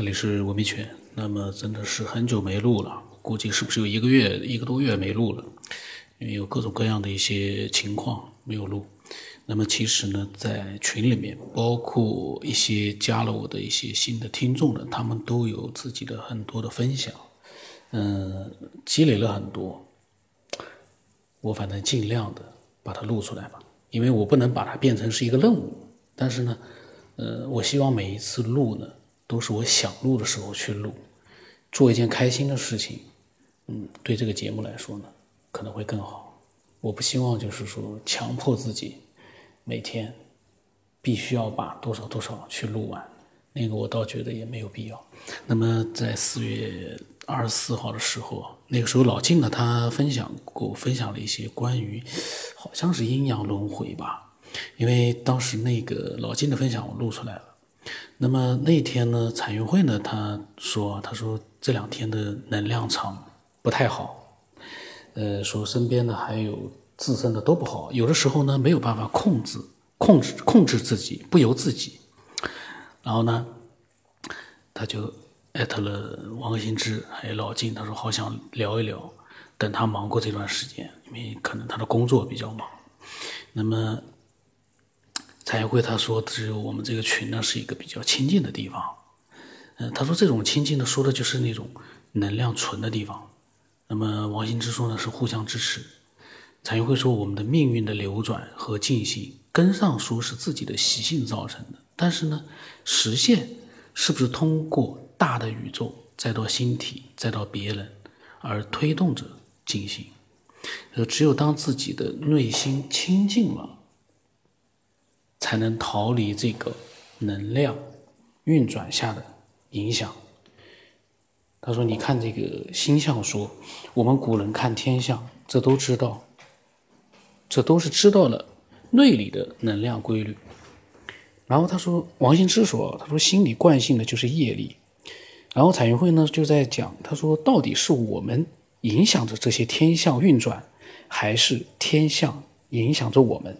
这里是文明圈。那么真的是很久没录了，估计是不是有一个月、一个多月没录了？因为有各种各样的一些情况没有录。那么其实呢，在群里面，包括一些加了我的一些新的听众的，他们都有自己的很多的分享，嗯，积累了很多。我反正尽量的把它录出来吧，因为我不能把它变成是一个任务。但是呢，呃，我希望每一次录呢。都是我想录的时候去录，做一件开心的事情，嗯，对这个节目来说呢，可能会更好。我不希望就是说强迫自己每天必须要把多少多少去录完，那个我倒觉得也没有必要。那么在四月二十四号的时候，那个时候老静呢，他分享过，分享了一些关于好像是阴阳轮回吧，因为当时那个老静的分享我录出来了。那么那天呢，彩云会呢，他说，他说这两天的能量场不太好，呃，说身边的还有自身的都不好，有的时候呢没有办法控制，控制控制自己，不由自己。然后呢，他就艾特了王新之还有老金，他说好想聊一聊，等他忙过这段时间，因为可能他的工作比较忙。那么。彩会他说，只有我们这个群呢是一个比较亲近的地方。嗯，他说这种亲近的说的就是那种能量纯的地方。那么王心之说呢是互相支持。彩会说我们的命运的流转和进行，根上说是自己的习性造成的，但是呢实现是不是通过大的宇宙，再到星体，再到别人而推动着进行？呃，只有当自己的内心清净了。才能逃离这个能量运转下的影响。他说：“你看这个星象说，我们古人看天象，这都知道，这都是知道了内里的能量规律。”然后他说：“王羲之说，他说心理惯性的就是业力。”然后彩云会呢就在讲，他说：“到底是我们影响着这些天象运转，还是天象影响着我们？”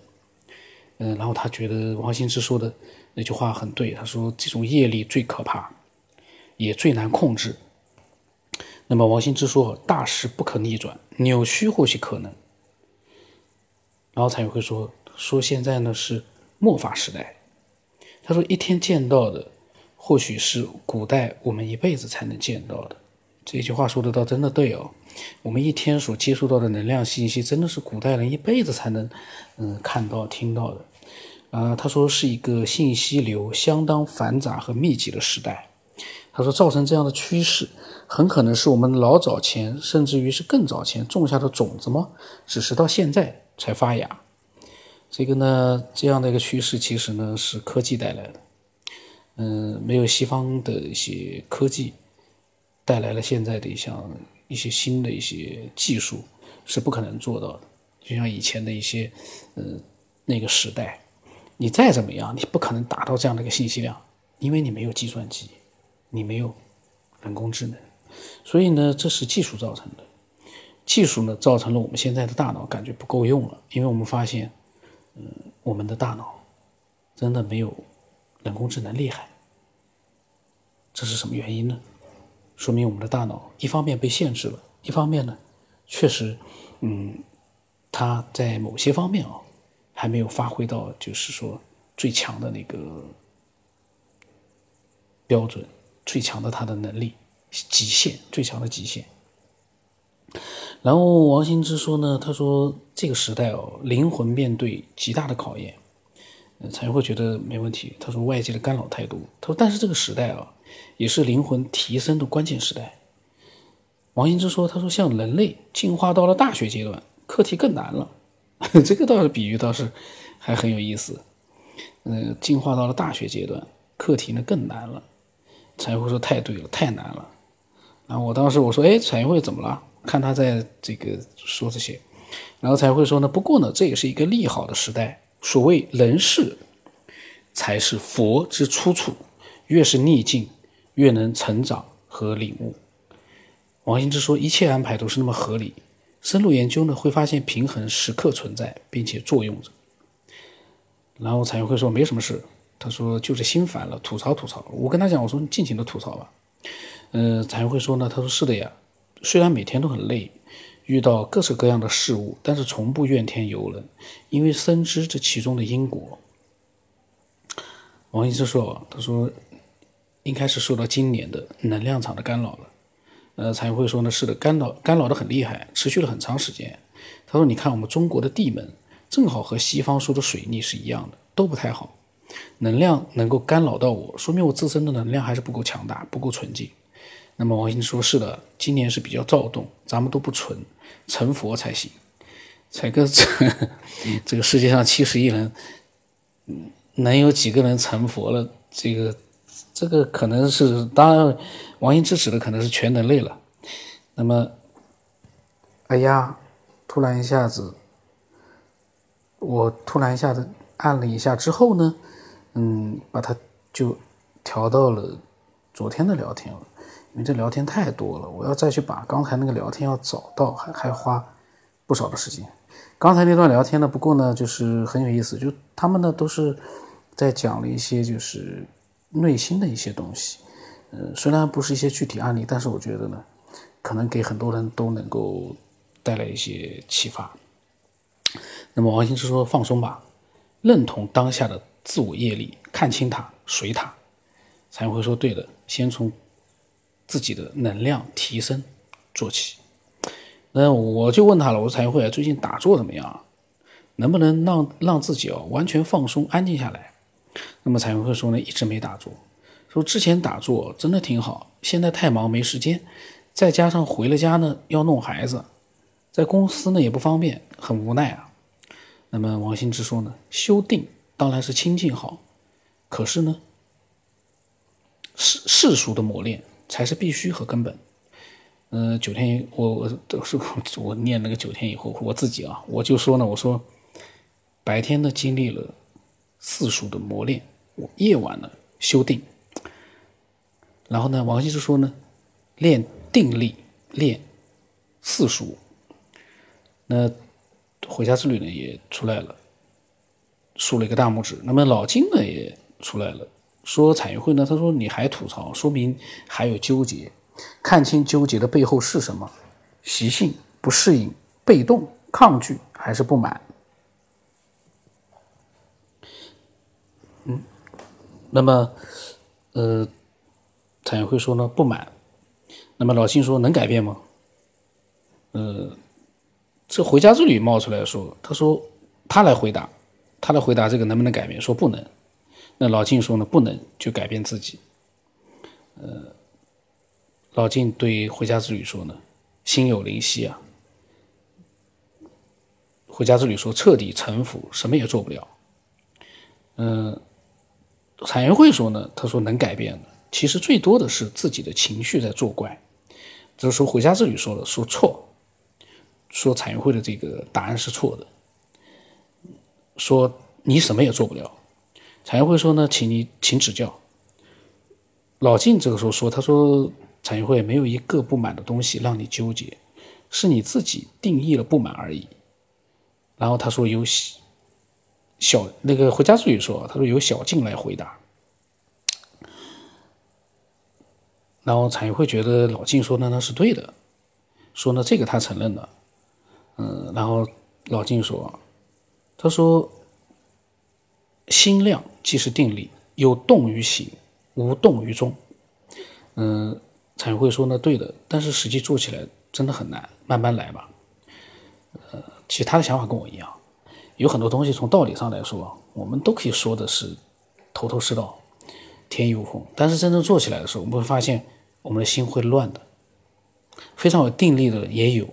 嗯，然后他觉得王心之说的那句话很对。他说：“这种业力最可怕，也最难控制。”那么王心之说：“大势不可逆转，扭曲或许可能。”然后才会说：“说现在呢是末法时代。”他说：“一天见到的，或许是古代我们一辈子才能见到的。”这句话说的倒真的对哦。我们一天所接触到的能量信息，真的是古代人一辈子才能嗯看到、听到的。啊，他说是一个信息流相当繁杂和密集的时代。他说造成这样的趋势，很可能是我们老早前，甚至于是更早前种下的种子吗？只是到现在才发芽。这个呢，这样的一个趋势，其实呢是科技带来的。嗯，没有西方的一些科技带来了现在的一项一些新的一些技术，是不可能做到的。就像以前的一些，嗯，那个时代。你再怎么样，你不可能达到这样的一个信息量，因为你没有计算机，你没有人工智能，所以呢，这是技术造成的。技术呢，造成了我们现在的大脑感觉不够用了，因为我们发现，嗯，我们的大脑真的没有人工智能厉害。这是什么原因呢？说明我们的大脑一方面被限制了，一方面呢，确实，嗯，它在某些方面啊。还没有发挥到，就是说最强的那个标准，最强的他的能力极限，最强的极限。然后王新之说呢，他说这个时代哦，灵魂面对极大的考验，才会觉得没问题。他说外界的干扰太多，他说但是这个时代啊，也是灵魂提升的关键时代。王新之说，他说像人类进化到了大学阶段，课题更难了。这个倒是比喻倒是还很有意思，嗯，进化到了大学阶段，课题呢更难了。彩云会说太对了，太难了。然后我当时我说，哎，彩云会怎么了？看他在这个说这些，然后才会说呢，不过呢，这也是一个利好的时代。所谓人世才是佛之出处，越是逆境，越能成长和领悟。王羲之说，一切安排都是那么合理。深入研究呢，会发现平衡时刻存在，并且作用着。然后彩云会说没什么事，他说就是心烦了，吐槽吐槽。我跟他讲，我说你尽情的吐槽吧。呃，才会说呢，他说是的呀，虽然每天都很累，遇到各式各样的事物，但是从不怨天尤人，因为深知这其中的因果。王医生说，他说应该是受到今年的能量场的干扰了。呃，才会说呢，是的，干扰干扰的很厉害，持续了很长时间。他说，你看我们中国的地门，正好和西方说的水逆是一样的，都不太好。能量能够干扰到我，说明我自身的能量还是不够强大，不够纯净。那么王鑫说：“是的，今年是比较躁动，咱们都不纯，成佛才行。才哥，这 这个世界上七十亿人，能有几个人成佛了？这个，这个可能是当然，王英之指的可能是全人类了。那么，哎呀，突然一下子，我突然一下子按了一下之后呢？”嗯，把它就调到了昨天的聊天了，因为这聊天太多了，我要再去把刚才那个聊天要找到，还还花不少的时间。刚才那段聊天呢，不过呢，就是很有意思，就他们呢都是在讲了一些就是内心的一些东西，呃，虽然不是一些具体案例，但是我觉得呢，可能给很多人都能够带来一些启发。那么王兴之说放松吧，认同当下的。自我业力，看清它，随它，才会说对的。先从自己的能量提升做起。那我就问他了，我说彩会最近打坐怎么样？能不能让让自己哦完全放松、安静下来？那么彩会说呢，一直没打坐。说之前打坐真的挺好，现在太忙没时间，再加上回了家呢要弄孩子，在公司呢也不方便，很无奈啊。那么王心之说呢，修定。当然是清净好，可是呢，世世俗的磨练才是必须和根本。嗯，九天我我都是我念那个九天以后，我自己啊，我就说呢，我说白天呢经历了四书的磨练，夜晚呢修定，然后呢，王羲之说呢，练定力，练四书。那回家之旅呢也出来了。竖了一个大拇指。那么老金呢也出来了，说彩云会呢，他说你还吐槽，说明还有纠结，看清纠结的背后是什么？习性不适应、被动、抗拒还是不满？那么呃，彩云会说呢不满。那么老金说能改变吗？呃，这回家之旅冒出来说，他说他来回答。他的回答：“这个能不能改变？”说不能。那老晋说呢：“不能就改变自己。”呃，老晋对回家之旅说呢：“心有灵犀啊。”回家之旅说：“彻底臣服，什么也做不了。”嗯，彩云会说呢：“他说能改变的，其实最多的是自己的情绪在作怪。”就是说回家之旅说了说错，说产业会的这个答案是错的。说你什么也做不了，产业会说呢，请你请指教。老晋这个时候说，他说产业会没有一个不满的东西让你纠结，是你自己定义了不满而已。然后他说由小那个回家之语说，他说由小静来回答。然后彩云会觉得老晋说的那是对的，说呢这个他承认了，嗯，然后老晋说。他说：“心量即是定力，有动于行，无动于衷。”嗯，彩会说：“呢，对的，但是实际做起来真的很难，慢慢来吧。”呃，其实他的想法跟我一样，有很多东西从道理上来说，我们都可以说的是头头是道，天衣无缝。但是真正做起来的时候，我们会发现我们的心会乱的。非常有定力的也有，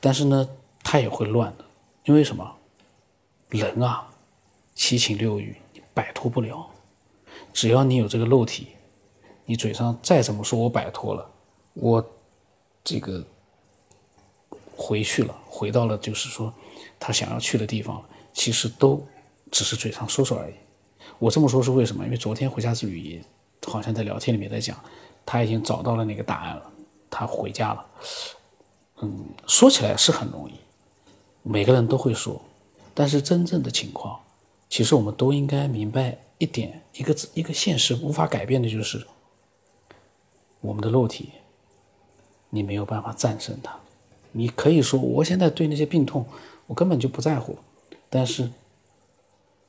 但是呢，他也会乱的，因为什么？人啊，七情六欲你摆脱不了。只要你有这个肉体，你嘴上再怎么说我摆脱了，我这个回去了，回到了就是说他想要去的地方，其实都只是嘴上说说而已。我这么说是为什么？因为昨天回家之旅好像在聊天里面在讲，他已经找到了那个答案了，他回家了。嗯，说起来是很容易，每个人都会说。但是真正的情况，其实我们都应该明白一点一个一个现实无法改变的就是，我们的肉体，你没有办法战胜它。你可以说我现在对那些病痛，我根本就不在乎。但是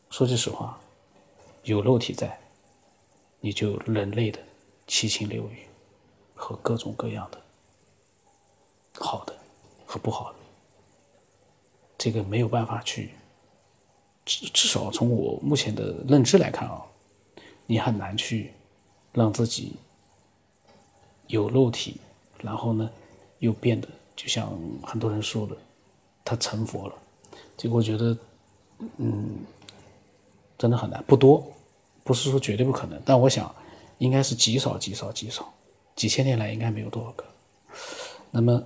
说句实话，有肉体在，你就人类的七情六欲和各种各样的好的和不好的，这个没有办法去。至至少从我目前的认知来看啊，你很难去让自己有肉体，然后呢又变得就像很多人说的，他成佛了。这个我觉得，嗯，真的很难，不多，不是说绝对不可能，但我想应该是极少极少极少，几千年来应该没有多少个。那么。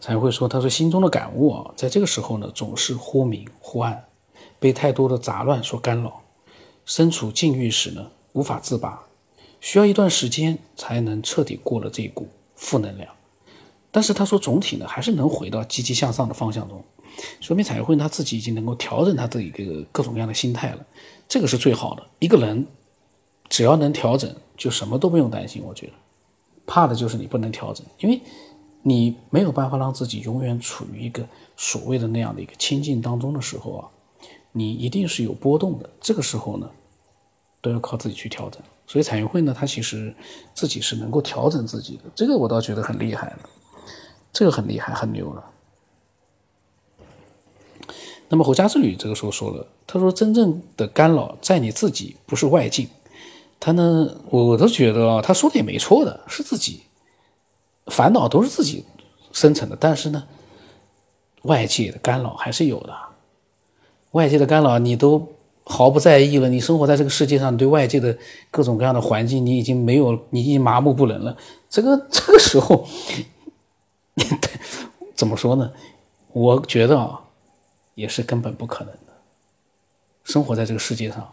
才会说，他说心中的感悟啊，在这个时候呢，总是忽明忽暗，被太多的杂乱所干扰，身处境遇时呢，无法自拔，需要一段时间才能彻底过了这一股负能量。但是他说，总体呢，还是能回到积极向上的方向中，说明彩绘他自己已经能够调整他的一个各种各样的心态了，这个是最好的。一个人只要能调整，就什么都不用担心。我觉得，怕的就是你不能调整，因为。你没有办法让自己永远处于一个所谓的那样的一个清净当中的时候啊，你一定是有波动的。这个时候呢，都要靠自己去调整。所以彩云会呢，他其实自己是能够调整自己的，这个我倒觉得很厉害了，这个很厉害，很牛了。那么回家之旅这个时候说了，他说真正的干扰在你自己，不是外境。他呢，我都觉得啊，他说的也没错的，是自己。烦恼都是自己生成的，但是呢，外界的干扰还是有的。外界的干扰你都毫不在意了，你生活在这个世界上，对外界的各种各样的环境，你已经没有，你已经麻木不仁了。这个这个时候，怎么说呢？我觉得啊，也是根本不可能的。生活在这个世界上，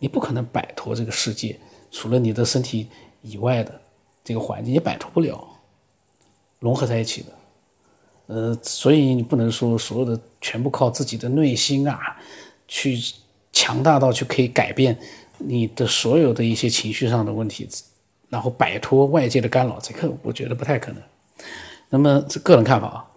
你不可能摆脱这个世界，除了你的身体以外的这个环境，也摆脱不了。融合在一起的，呃，所以你不能说所有的全部靠自己的内心啊，去强大到去可以改变你的所有的一些情绪上的问题，然后摆脱外界的干扰，这个我觉得不太可能。那么这个人看法啊，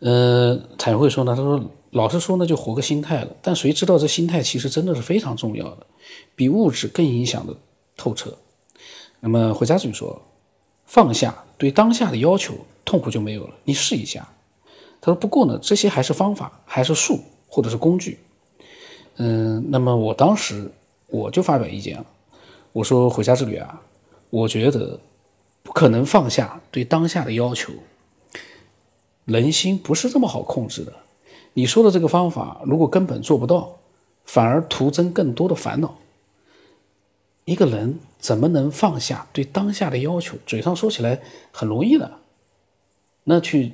呃，彩绘说呢，他说老实说呢，就活个心态了，但谁知道这心态其实真的是非常重要的，比物质更影响的透彻。那么回家之旅说。放下对当下的要求，痛苦就没有了。你试一下。他说：“不过呢，这些还是方法，还是术，或者是工具。”嗯，那么我当时我就发表意见了。我说：“回家之旅啊，我觉得不可能放下对当下的要求。人心不是这么好控制的。你说的这个方法，如果根本做不到，反而徒增更多的烦恼。一个人。”怎么能放下对当下的要求？嘴上说起来很容易的，那去，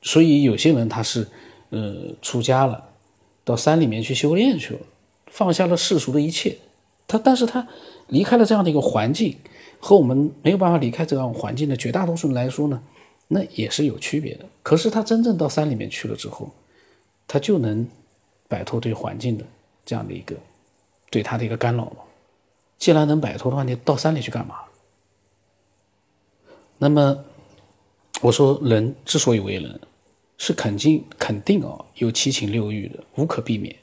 所以有些人他是，呃，出家了，到山里面去修炼去了，放下了世俗的一切，他但是他离开了这样的一个环境，和我们没有办法离开这样环境的绝大多数人来说呢，那也是有区别的。可是他真正到山里面去了之后，他就能摆脱对环境的这样的一个对他的一个干扰了。既然能摆脱的话，你到山里去干嘛？那么，我说人之所以为人，是肯定肯定啊，有七情六欲的，无可避免。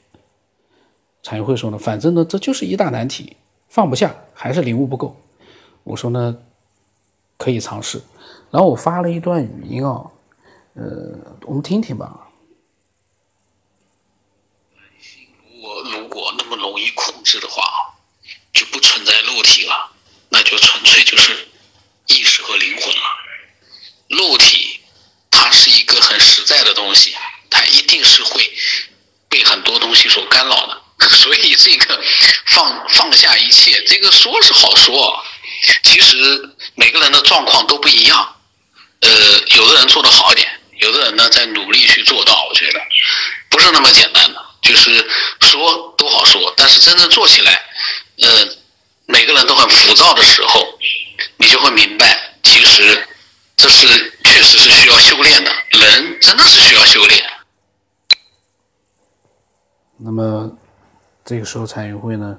禅会说呢，反正呢，这就是一大难题，放不下还是领悟不够。我说呢，可以尝试。然后我发了一段语音啊，呃，我们听听吧。我如果那么容易控制的话。就不存在肉体了，那就纯粹就是意识和灵魂了。肉体它是一个很实在的东西，它一定是会被很多东西所干扰的。所以这个放放下一切，这个说是好说，其实每个人的状况都不一样。呃，有的人做得好一点，有的人呢在努力去做到。我觉得不是那么简单的，就是说都好说，但是真正做起来。呃，每个人都很浮躁的时候，你就会明白，其实这是确实是需要修炼的，人真的是需要修炼。那么，这个时候参与会呢，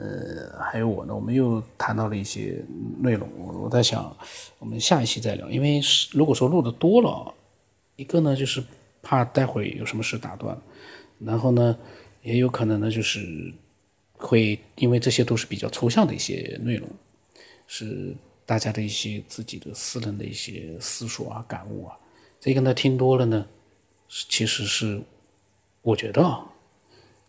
呃，还有我呢，我们又谈到了一些内容。我我在想，我们下一期再聊，因为如果说录的多了，一个呢就是怕待会有什么事打断，然后呢也有可能呢就是会因为这些都是比较抽象的一些内容，是大家的一些自己的私人的一些思索啊、感悟啊，这个呢听多了呢，其实是我觉得啊。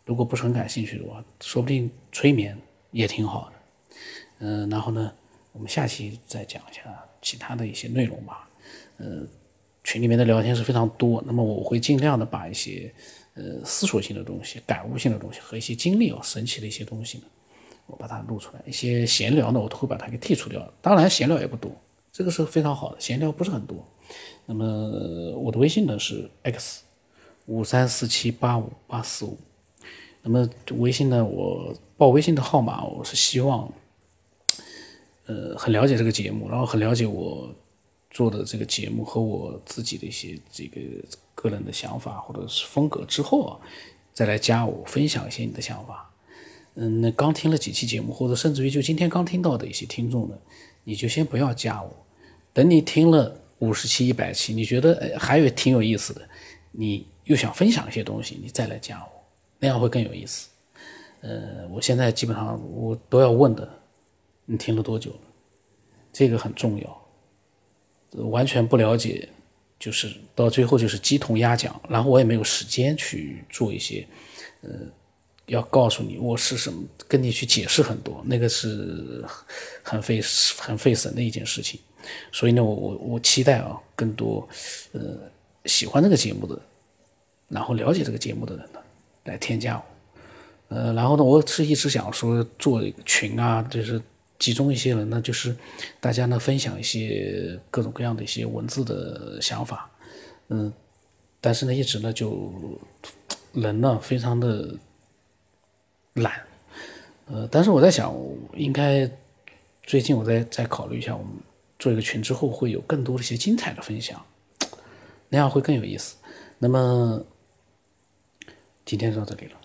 如果不是很感兴趣的话，说不定催眠也挺好的。嗯，然后呢，我们下期再讲一下其他的一些内容吧。呃，群里面的聊天是非常多，那么我会尽量的把一些呃思索性的东西、感悟性的东西和一些经历哦、神奇的一些东西呢，我把它录出来。一些闲聊呢，我都会把它给剔除掉。当然，闲聊也不多，这个是非常好的。闲聊不是很多。那么我的微信呢是 x 五三四七八五八四五。那么微信呢？我报微信的号码，我是希望，呃，很了解这个节目，然后很了解我做的这个节目和我自己的一些这个个人的想法或者是风格之后啊，再来加我分享一些你的想法。嗯，那刚听了几期节目，或者甚至于就今天刚听到的一些听众呢，你就先不要加我，等你听了五十期、一百期，你觉得哎还有挺有意思的，你又想分享一些东西，你再来加我。那样会更有意思。呃，我现在基本上我都要问的，你听了多久？这个很重要。完全不了解，就是到最后就是鸡同鸭讲，然后我也没有时间去做一些，呃，要告诉你我是什么，跟你去解释很多，那个是很费很费神的一件事情。所以呢，我我我期待啊，更多呃喜欢这个节目的，然后了解这个节目的人呢。来添加我，呃，然后呢，我是一直想说做一个群啊，就是集中一些人呢，就是大家呢分享一些各种各样的一些文字的想法，嗯，但是呢，一直呢就人呢非常的懒，呃，但是我在想，应该最近我再再考虑一下，我们做一个群之后会有更多的一些精彩的分享，那样会更有意思。那么。今天到这里了。